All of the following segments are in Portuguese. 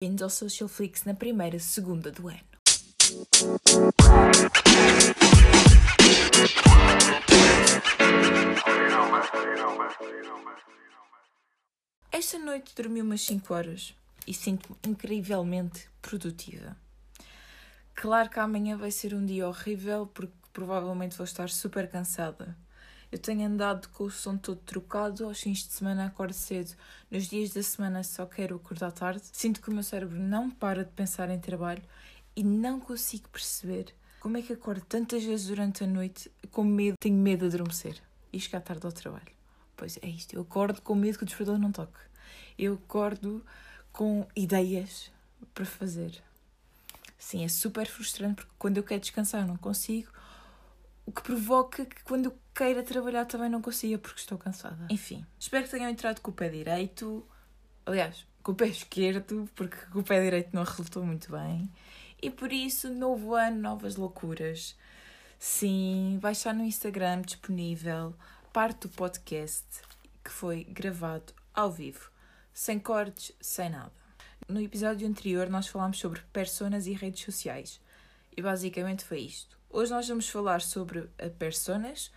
Bem-vindos ao Social Flix na primeira segunda do ano. Esta noite dormi umas 5 horas e sinto-me incrivelmente produtiva. Claro que amanhã vai ser um dia horrível porque provavelmente vou estar super cansada. Eu tenho andado com o som todo trocado, aos fins de semana acordo cedo, nos dias da semana só quero acordar tarde. Sinto que o meu cérebro não para de pensar em trabalho e não consigo perceber como é que acordo tantas vezes durante a noite com medo, tenho medo de adormecer e chegar tarde ao trabalho. Pois é isto, eu acordo com medo que o despertador não toque. Eu acordo com ideias para fazer. Sim, é super frustrante porque quando eu quero descansar não consigo, o que provoca que quando eu queira trabalhar também não consiga porque estou cansada. Enfim, espero que tenham entrado com o pé direito, aliás, com o pé esquerdo, porque com o pé direito não resultou muito bem. E por isso, novo ano, novas loucuras. Sim, vai estar no Instagram disponível parte do podcast que foi gravado ao vivo, sem cortes, sem nada. No episódio anterior, nós falámos sobre personas e redes sociais. E basicamente foi isto. Hoje nós vamos falar sobre a personas,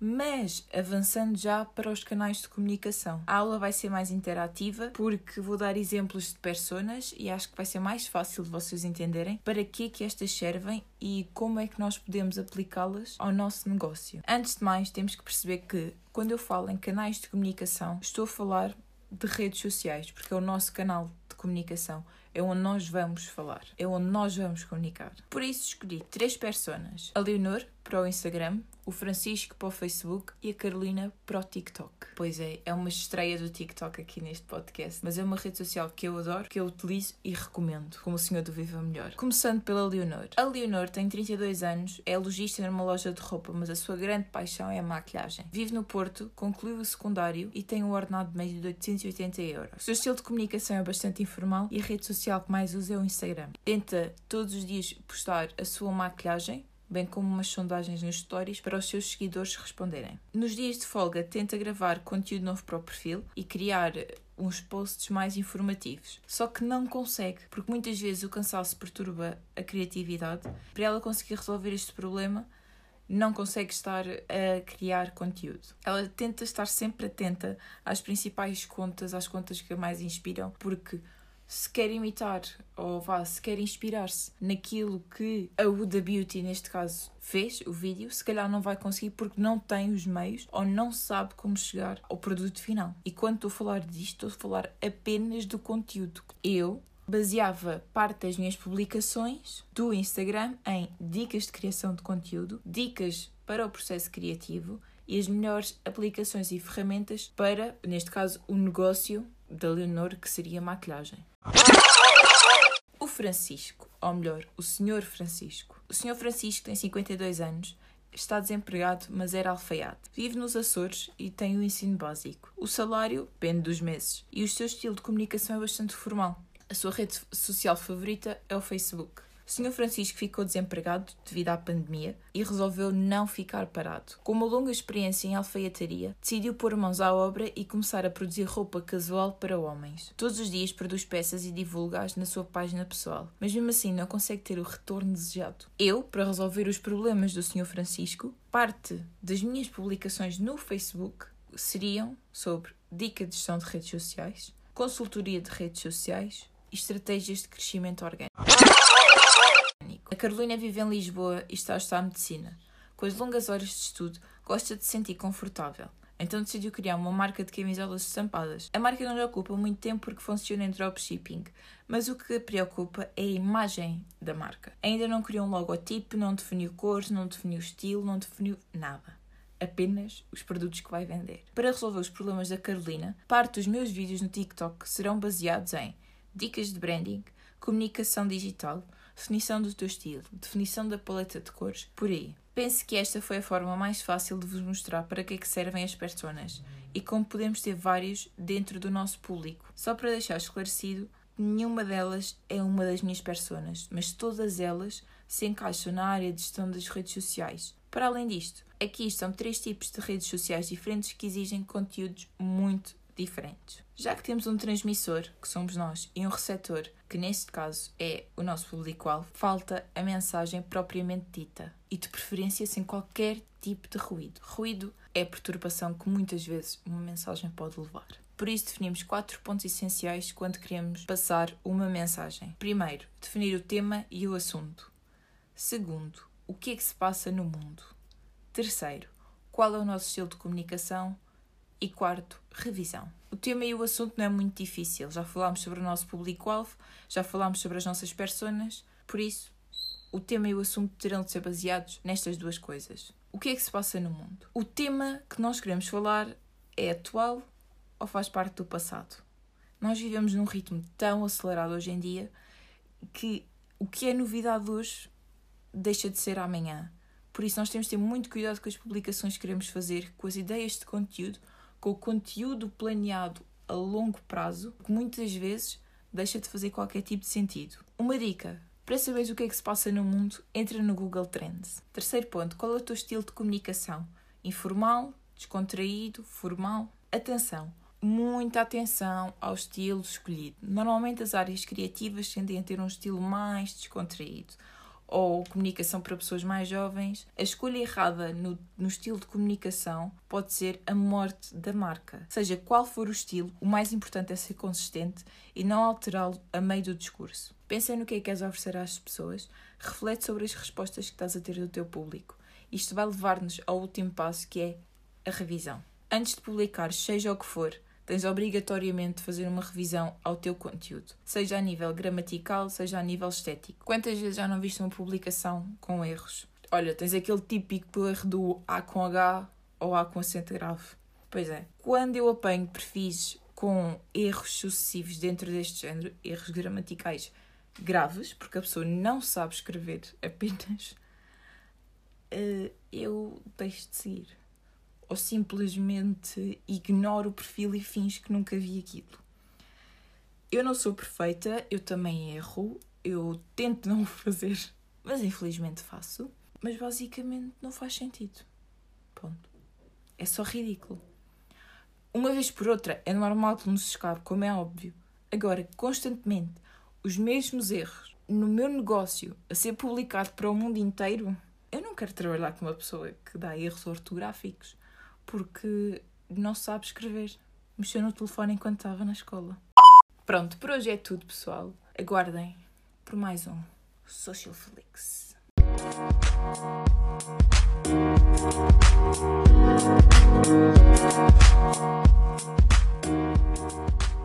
mas avançando já para os canais de comunicação. A aula vai ser mais interativa porque vou dar exemplos de personas e acho que vai ser mais fácil de vocês entenderem para que é que estas servem e como é que nós podemos aplicá-las ao nosso negócio. Antes de mais, temos que perceber que quando eu falo em canais de comunicação, estou a falar de redes sociais, porque é o nosso canal de comunicação é onde nós vamos falar, é onde nós vamos comunicar. Por isso escolhi três personas: a Leonor para o Instagram, o Francisco para o Facebook e a Carolina para o TikTok. Pois é, é uma estreia do TikTok aqui neste podcast, mas é uma rede social que eu adoro, que eu utilizo e recomendo, como o senhor do Viva Melhor. Começando pela Leonor. A Leonor tem 32 anos, é lojista numa loja de roupa, mas a sua grande paixão é a maquilhagem. Vive no Porto, concluiu o secundário e tem um ordenado médio de 880 euros. O seu estilo de comunicação é bastante informal e a rede social que mais usa é o Instagram. Tenta todos os dias postar a sua maquilhagem, bem como umas sondagens nos stories para os seus seguidores responderem. Nos dias de folga, tenta gravar conteúdo novo para o perfil e criar uns posts mais informativos. Só que não consegue, porque muitas vezes o cansaço perturba a criatividade. Para ela conseguir resolver este problema, não consegue estar a criar conteúdo. Ela tenta estar sempre atenta às principais contas, às contas que mais inspiram, porque se quer imitar ou vá, se quer inspirar-se naquilo que a Huda Beauty, neste caso, fez, o vídeo, se calhar não vai conseguir porque não tem os meios ou não sabe como chegar ao produto final. E quando estou a falar disto, estou a falar apenas do conteúdo. Eu baseava parte das minhas publicações do Instagram em dicas de criação de conteúdo, dicas para o processo criativo e as melhores aplicações e ferramentas para, neste caso, o negócio da Leonor, que seria maquilhagem. O Francisco, ou melhor, o Senhor Francisco. O Senhor Francisco tem 52 anos, está desempregado, mas era alfaiate. Vive nos Açores e tem o ensino básico. O salário depende dos meses e o seu estilo de comunicação é bastante formal. A sua rede social favorita é o Facebook. O Sr. Francisco ficou desempregado devido à pandemia e resolveu não ficar parado. Com uma longa experiência em alfaiataria, decidiu pôr mãos à obra e começar a produzir roupa casual para homens. Todos os dias produz peças e divulga-as na sua página pessoal, mas mesmo assim não consegue ter o retorno desejado. Eu, para resolver os problemas do Sr. Francisco, parte das minhas publicações no Facebook seriam sobre dica de gestão de redes sociais, consultoria de redes sociais estratégias de crescimento orgânico. A Carolina vive em Lisboa e está a estudar medicina. Com as longas horas de estudo, gosta de se sentir confortável. Então decidiu criar uma marca de camisolas estampadas. A marca não lhe ocupa muito tempo porque funciona em dropshipping, mas o que a preocupa é a imagem da marca. Ainda não criou um logotipo, não definiu cores, não definiu estilo, não definiu nada. Apenas os produtos que vai vender. Para resolver os problemas da Carolina, parte dos meus vídeos no TikTok serão baseados em dicas de branding, comunicação digital, definição do teu estilo, definição da paleta de cores, por aí. Penso que esta foi a forma mais fácil de vos mostrar para que é que servem as personas e como podemos ter vários dentro do nosso público. Só para deixar esclarecido, nenhuma delas é uma das minhas personas, mas todas elas se encaixam na área de gestão das redes sociais. Para além disto, aqui estão três tipos de redes sociais diferentes que exigem conteúdos muito diferentes. Já que temos um transmissor, que somos nós, e um receptor, que neste caso é o nosso público-alvo, falta a mensagem propriamente dita e de preferência sem qualquer tipo de ruído. Ruído é a perturbação que muitas vezes uma mensagem pode levar. Por isso, definimos quatro pontos essenciais quando queremos passar uma mensagem. Primeiro, definir o tema e o assunto. Segundo, o que é que se passa no mundo. Terceiro, qual é o nosso estilo de comunicação. E quarto, revisão. O tema e o assunto não é muito difícil. Já falámos sobre o nosso público-alvo, já falámos sobre as nossas personas, por isso, o tema e o assunto terão de ser baseados nestas duas coisas. O que é que se passa no mundo? O tema que nós queremos falar é atual ou faz parte do passado? Nós vivemos num ritmo tão acelerado hoje em dia que o que é novidade hoje deixa de ser amanhã. Por isso, nós temos de ter muito cuidado com as publicações que queremos fazer, com as ideias de conteúdo, com o conteúdo planeado a longo prazo, que muitas vezes deixa de fazer qualquer tipo de sentido. Uma dica: para saberes o que é que se passa no mundo, entra no Google Trends. Terceiro ponto: qual é o teu estilo de comunicação? Informal, descontraído, formal? Atenção! muita atenção ao estilo escolhido. Normalmente as áreas criativas tendem a ter um estilo mais descontraído ou comunicação para pessoas mais jovens, a escolha errada no, no estilo de comunicação pode ser a morte da marca. Seja qual for o estilo, o mais importante é ser consistente e não alterá-lo a meio do discurso. Pensa no que é que queres oferecer às pessoas, reflete sobre as respostas que estás a ter do teu público. Isto vai levar-nos ao último passo que é a revisão. Antes de publicar, seja o que for, tens obrigatoriamente de fazer uma revisão ao teu conteúdo, seja a nível gramatical, seja a nível estético. Quantas vezes já não viste uma publicação com erros? Olha, tens aquele típico erro do A com H ou A com acento grave. Pois é, quando eu apanho perfis com erros sucessivos dentro deste género, erros gramaticais graves, porque a pessoa não sabe escrever apenas, eh, eu deixo de seguir ou simplesmente ignoro o perfil e finge que nunca vi aquilo. Eu não sou perfeita, eu também erro, eu tento não o fazer, mas infelizmente faço. Mas basicamente não faz sentido. Ponto. É só ridículo. Uma vez por outra é normal que nos escape, como é óbvio. Agora, constantemente, os mesmos erros no meu negócio a ser publicado para o mundo inteiro, eu não quero trabalhar com uma pessoa que dá erros ortográficos porque não sabe escrever. Mexeu no telefone enquanto estava na escola. Pronto, por hoje é tudo, pessoal. Aguardem por mais um Social Flix. Thank you.